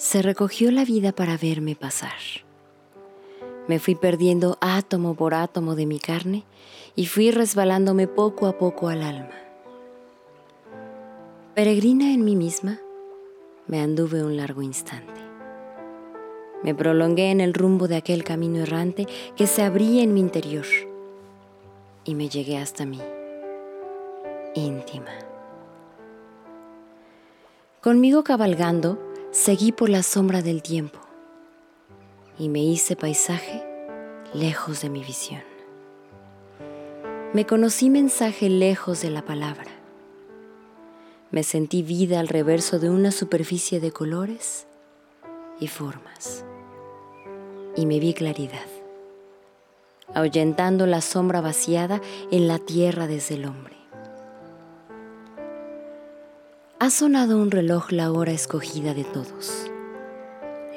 se recogió la vida para verme pasar. Me fui perdiendo átomo por átomo de mi carne y fui resbalándome poco a poco al alma. Peregrina en mí misma, me anduve un largo instante. Me prolongué en el rumbo de aquel camino errante que se abría en mi interior y me llegué hasta mí, íntima. Conmigo cabalgando, seguí por la sombra del tiempo y me hice paisaje lejos de mi visión. Me conocí mensaje lejos de la palabra. Me sentí vida al reverso de una superficie de colores y formas. Y me vi claridad, ahuyentando la sombra vaciada en la tierra desde el hombre. Ha sonado un reloj la hora escogida de todos.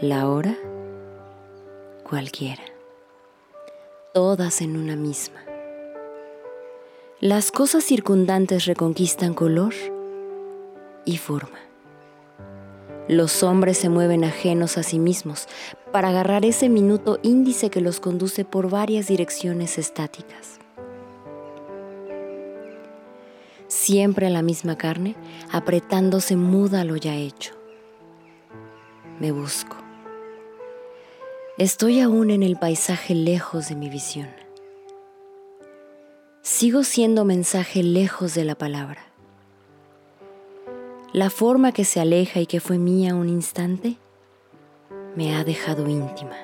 La hora cualquiera, todas en una misma. Las cosas circundantes reconquistan color y forma. Los hombres se mueven ajenos a sí mismos para agarrar ese minuto índice que los conduce por varias direcciones estáticas. Siempre la misma carne, apretándose muda lo ya hecho. Me busco Estoy aún en el paisaje lejos de mi visión. Sigo siendo mensaje lejos de la palabra. La forma que se aleja y que fue mía un instante me ha dejado íntima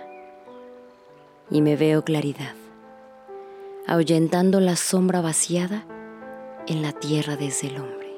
y me veo claridad, ahuyentando la sombra vaciada en la tierra desde el hombre.